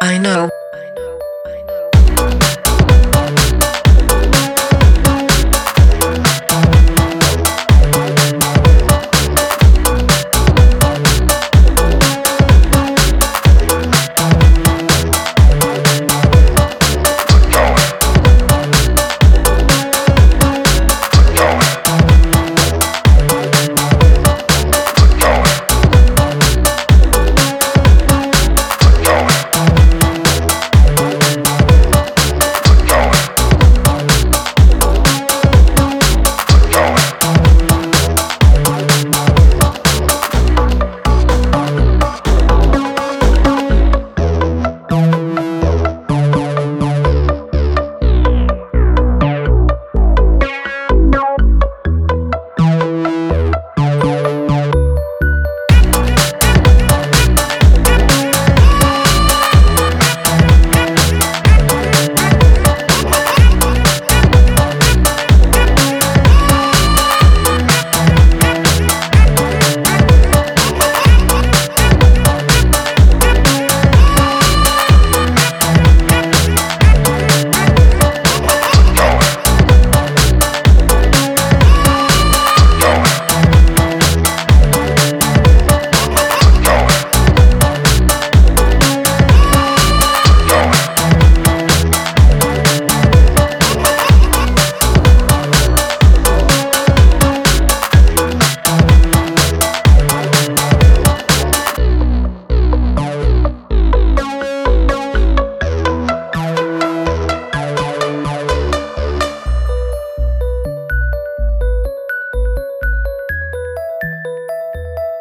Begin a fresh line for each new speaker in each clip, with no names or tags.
I know.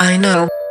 I know.